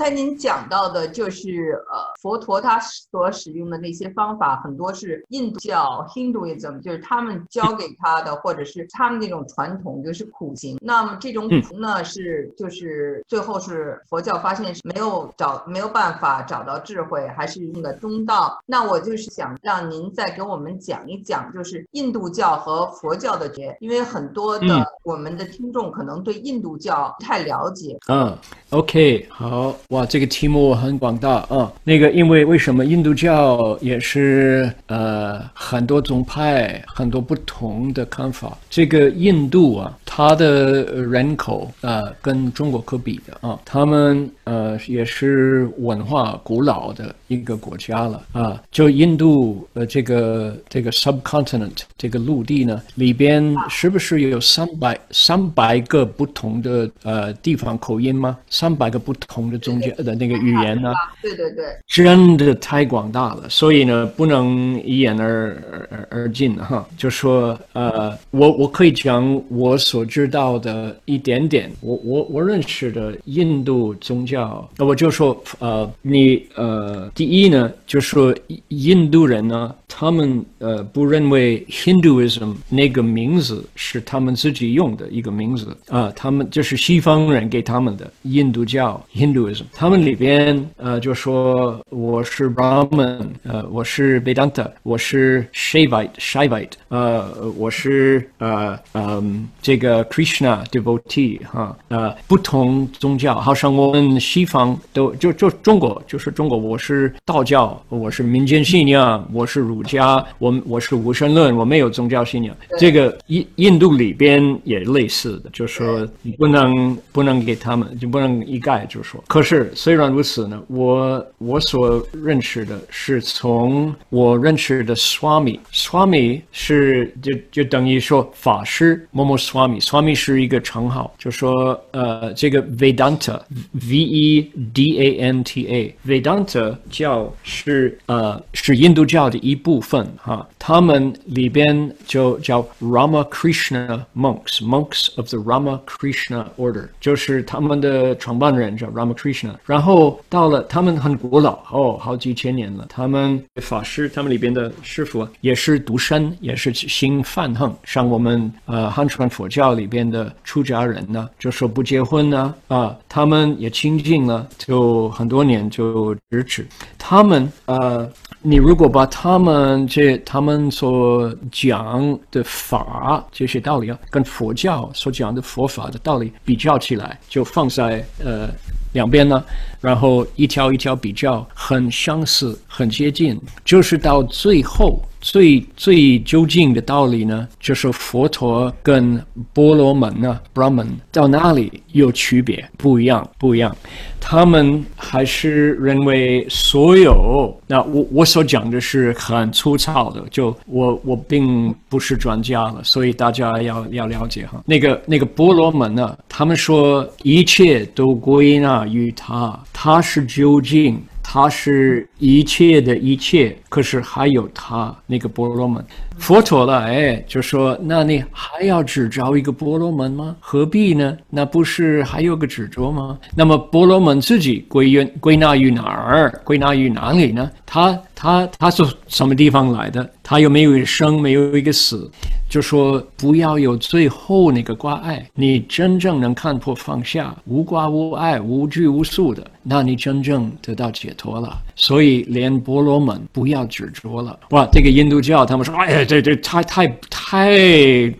刚才您讲到的就是呃，佛陀他所使用的那些方法，很多是印度教 Hinduism，就是他们教给他的，或者是他们那种传统，就是苦行。那么这种苦呢，是就是最后是佛教发现是没有找没有办法找到智慧，还是用的中道。那我就是想让您再给我们讲一讲，就是印度教和佛教的结，因为很多的我们的听众可能对印度教不太了解。嗯，OK，好，哇，这个题目很广大啊。那个，因为为什么印度教也是呃很多宗派，很多不同的看法。这个印度啊，它的人口呃跟中国可比的啊，他们呃也是文化古老的一个国家了啊。就印度呃这个这个 subcontinent 这个陆地呢，里边是不是有三百三百个不同的呃地方口音吗？三百个不同的宗教的那个语言呢？对对对，真的太广大了，所以呢不能一言而而而尽哈。就说呃，我我可以讲我所知道的一点点，我我我认识的印度宗教，那我就说呃，你呃，第一呢，就说印度人呢，他们呃不认为 Hinduism 那个名字是他们自己用的一个名字。啊，他们就是西方人给他们的印度教 Hinduism，他们里边呃就说我是 Brahman，呃我是 Vedanta，我是 Shaivite，Shaivite，呃我是呃嗯这个 Krishna devotee 哈，呃不同宗教，好像我们西方都就就中国就是中国，我是道教，我是民间信仰，我是儒家，我我是无神论，我没有宗教信仰。这个印印度里边也类似的，就说你不能不能给他们，就不能一概就说。可是虽然如此呢，我我所认识的是从我认识的 Swami，Swami 是就就等于说法师某某 Swami，Swami 是一个称号，就说呃这个 Vedanta，V E D A N T A，Vedanta 教是呃是印度教的一部部分哈，他们里边就叫 Ramakrishna monks，monks of the Ramakrishna order，就是他们的创办人叫 Ramakrishna，然后到了他们很古老哦，好几千年了，他们法师，他们里边的师傅也是独身，也是心泛横，像我们呃汉传佛教里边的出家人呢，就说不结婚呢啊，他们也亲近了，就很多年就支持他们呃。你如果把他们这他们所讲的法这些道理啊，跟佛教所讲的佛法的道理比较起来，就放在呃两边呢，然后一条一条比较，很相似，很接近，就是到最后最最究竟的道理呢，就是佛陀跟波罗门呢 （Brahman） 到哪里有区别？不一样，不一样。他们还是认为所有那我我所讲的是很粗糙的，就我我并不是专家了，所以大家要要了解哈。那个那个波罗门呢，他们说一切都归纳于他，他是究竟。他是一切的一切，可是还有他那个波罗门。佛陀了，哎，就说那你还要只找一个波罗门吗？何必呢？那不是还有个执着吗？那么波罗门自己归于归纳于哪儿？归纳于哪里呢？他他他是什么地方来的？他有没有一生？没有一个死？就说不要有最后那个挂碍，你真正能看破放下，无挂无碍，无拘无束的，那你真正得到解脱了。所以连婆罗门不要执着了。哇，这个印度教他们说，哎呀，这这太太太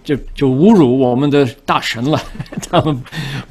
就就侮辱我们的大神了，他们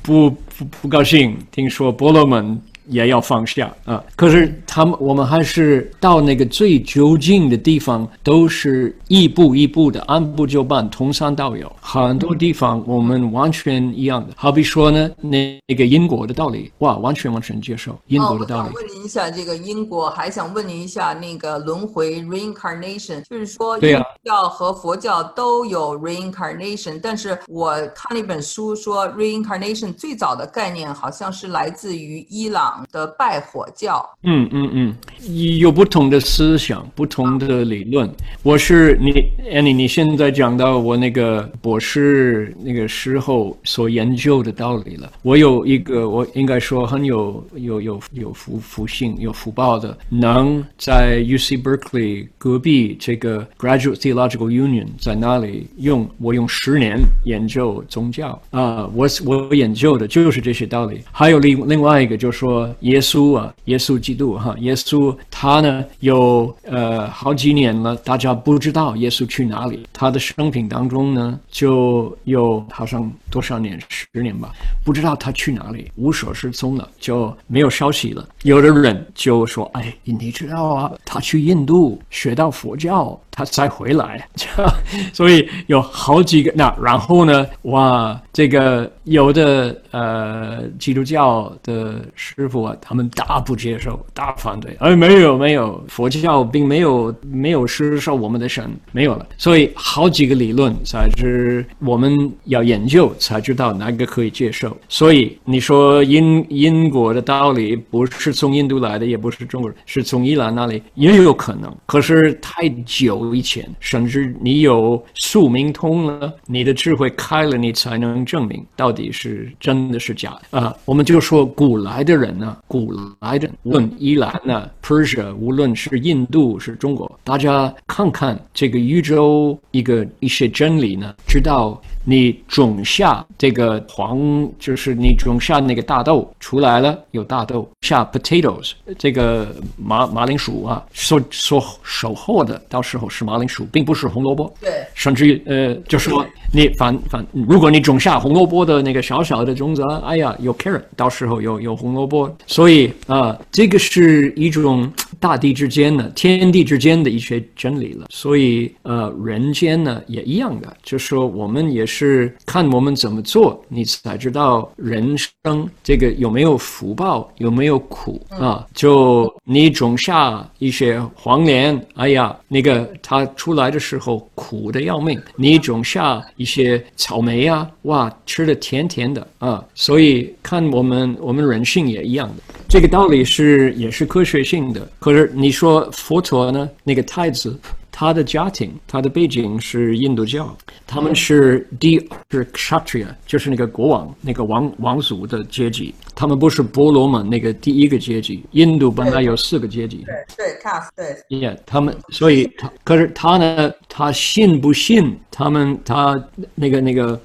不不不高兴。听说婆罗门。也要放下啊！可是他们，我们还是到那个最究竟的地方，都是一步一步的，按部就班，从善到有。很多地方我们完全一样的，好比说呢，那那个英国的道理，哇，完全完全接受英国的道理。问您一下这个英国，还想问您一下那个轮回 （reincarnation），就是说，印度教和佛教都有 reincarnation，但是我看了一本书说，reincarnation 最早的概念好像是来自于伊朗。的拜火教，嗯嗯嗯，有不同的思想，不同的理论。我是你，Annie，你现在讲到我那个博士那个时候所研究的道理了。我有一个，我应该说很有有有有福福性有福报的，能在 U C Berkeley 隔壁这个 Graduate Theological Union 在那里用我用十年研究宗教啊，我我研究的就是这些道理。还有另另外一个就是说耶稣啊，耶稣基督哈，耶稣他呢有呃好几年了，大家不知道耶稣去哪里，他的生平当中呢就有好像多少年十年吧，不知道他去哪里，无所适从了，就没有消息了。有的人就说：“哎，你知道啊，他去印度学到佛教。”他才回来，所以有好几个那，然后呢，哇，这个有的呃基督教的师傅啊，他们大不接受，大反对，哎，没有没有，佛教并没有没有施受我们的神，没有了，所以好几个理论才是我们要研究才知道哪个可以接受。所以你说因因果的道理不是从印度来的，也不是中国人，是从伊朗那里也有可能，可是太久。以前，甚至你有宿命通了，你的智慧开了，你才能证明到底是真的是假的啊！我们就说古来的人呢，古来的无论伊兰呢，Persia，无论是印度是中国，大家看看这个宇宙一个一些真理呢，知道。你种下这个黄，就是你种下那个大豆出来了，有大豆下 potatoes，这个马马铃薯啊，所所收获的到时候是马铃薯，并不是红萝卜。对，甚至于呃，就说你反反，如果你种下红萝卜的那个小小的种子，哎呀，有 carrot，到时候有有红萝卜。所以啊，这个是一种大地之间的、天地之间的一些真理了。所以呃，人间呢也一样的，就说我们也。是看我们怎么做，你才知道人生这个有没有福报，有没有苦啊？就你种下一些黄连，哎呀，那个它出来的时候苦的要命；你种下一些草莓啊，哇，吃的甜甜的啊。所以看我们我们人性也一样的，这个道理是也是科学性的。可是你说佛陀呢，那个太子。他的家庭，他的背景是印度教，他们是第是 kshatriya，就是那个国王，那个王王族的阶级。他们不是婆罗门那个第一个阶级。印度本来有四个阶级。对对，caste 对。Yeah，他们，所以他，可是他呢，他信不信？他们他那个那个。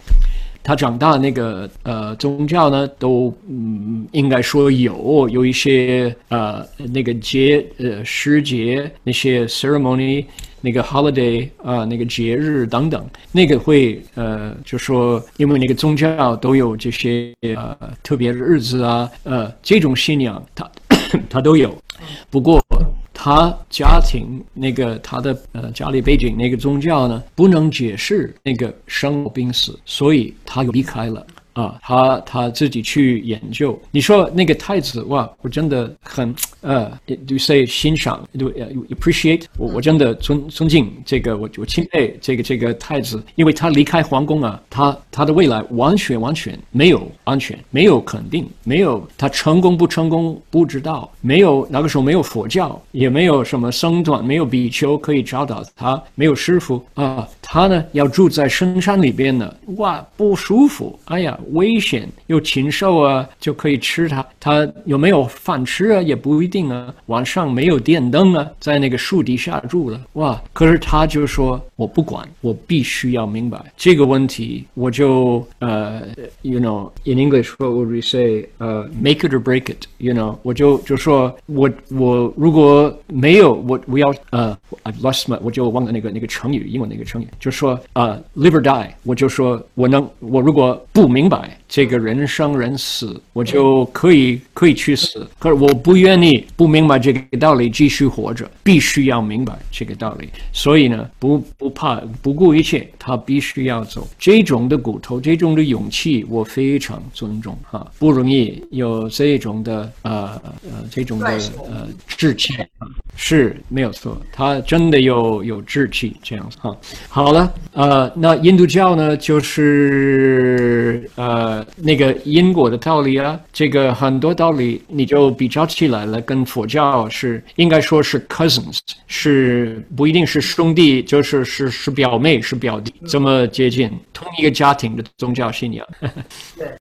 他长大那个呃宗教呢，都嗯应该说有有一些呃那个节呃时节那些 ceremony 那个 holiday 啊那个节日等等，那个会呃就说因为那个宗教都有这些呃特别的日子啊呃这种信仰他他都有，不过。他家庭那个他的呃家里背景那个宗教呢，不能解释那个生老病死，所以他离开了。啊，他他自己去研究。你说那个太子哇，我真的很呃，do say 欣赏，do appreciate，我我真的尊尊敬这个，我我钦佩这个这个太子，因为他离开皇宫啊，他他的未来完全完全没有安全，没有肯定，没有他成功不成功不知道，没有那个时候没有佛教，也没有什么僧团，没有比丘可以教导他，没有师傅啊，他呢要住在深山里边呢，哇，不舒服，哎呀。危险又禽兽啊，就可以吃它。它有没有饭吃啊？也不一定啊。晚上没有电灯啊，在那个树底下住了。哇！可是他就说：“我不管，我必须要明白这个问题。”我就呃，you know，in English，what would we say？呃，make it or break it，you know。我就就说我我如果没有我我要呃，I've lost my，我就忘了那个那个成语，英文那个成语，就说呃，live or die。我就说我能，我如果不明白。by. 这个人生人死，我就可以可以去死。可是我不愿意不明白这个道理，继续活着，必须要明白这个道理。所以呢，不不怕，不顾一切，他必须要走。这种的骨头，这种的勇气，我非常尊重哈，不容易有这种的呃呃这种的呃志气啊。是没有错，他真的有有志气这样子哈。好了，呃，那印度教呢，就是呃那个因果的道理啊，这个很多道理你就比较起来了，跟佛教是应该说是 cousins，是不一定是兄弟，就是是是表妹是表弟，这么接近同一个家庭的宗教信仰。对。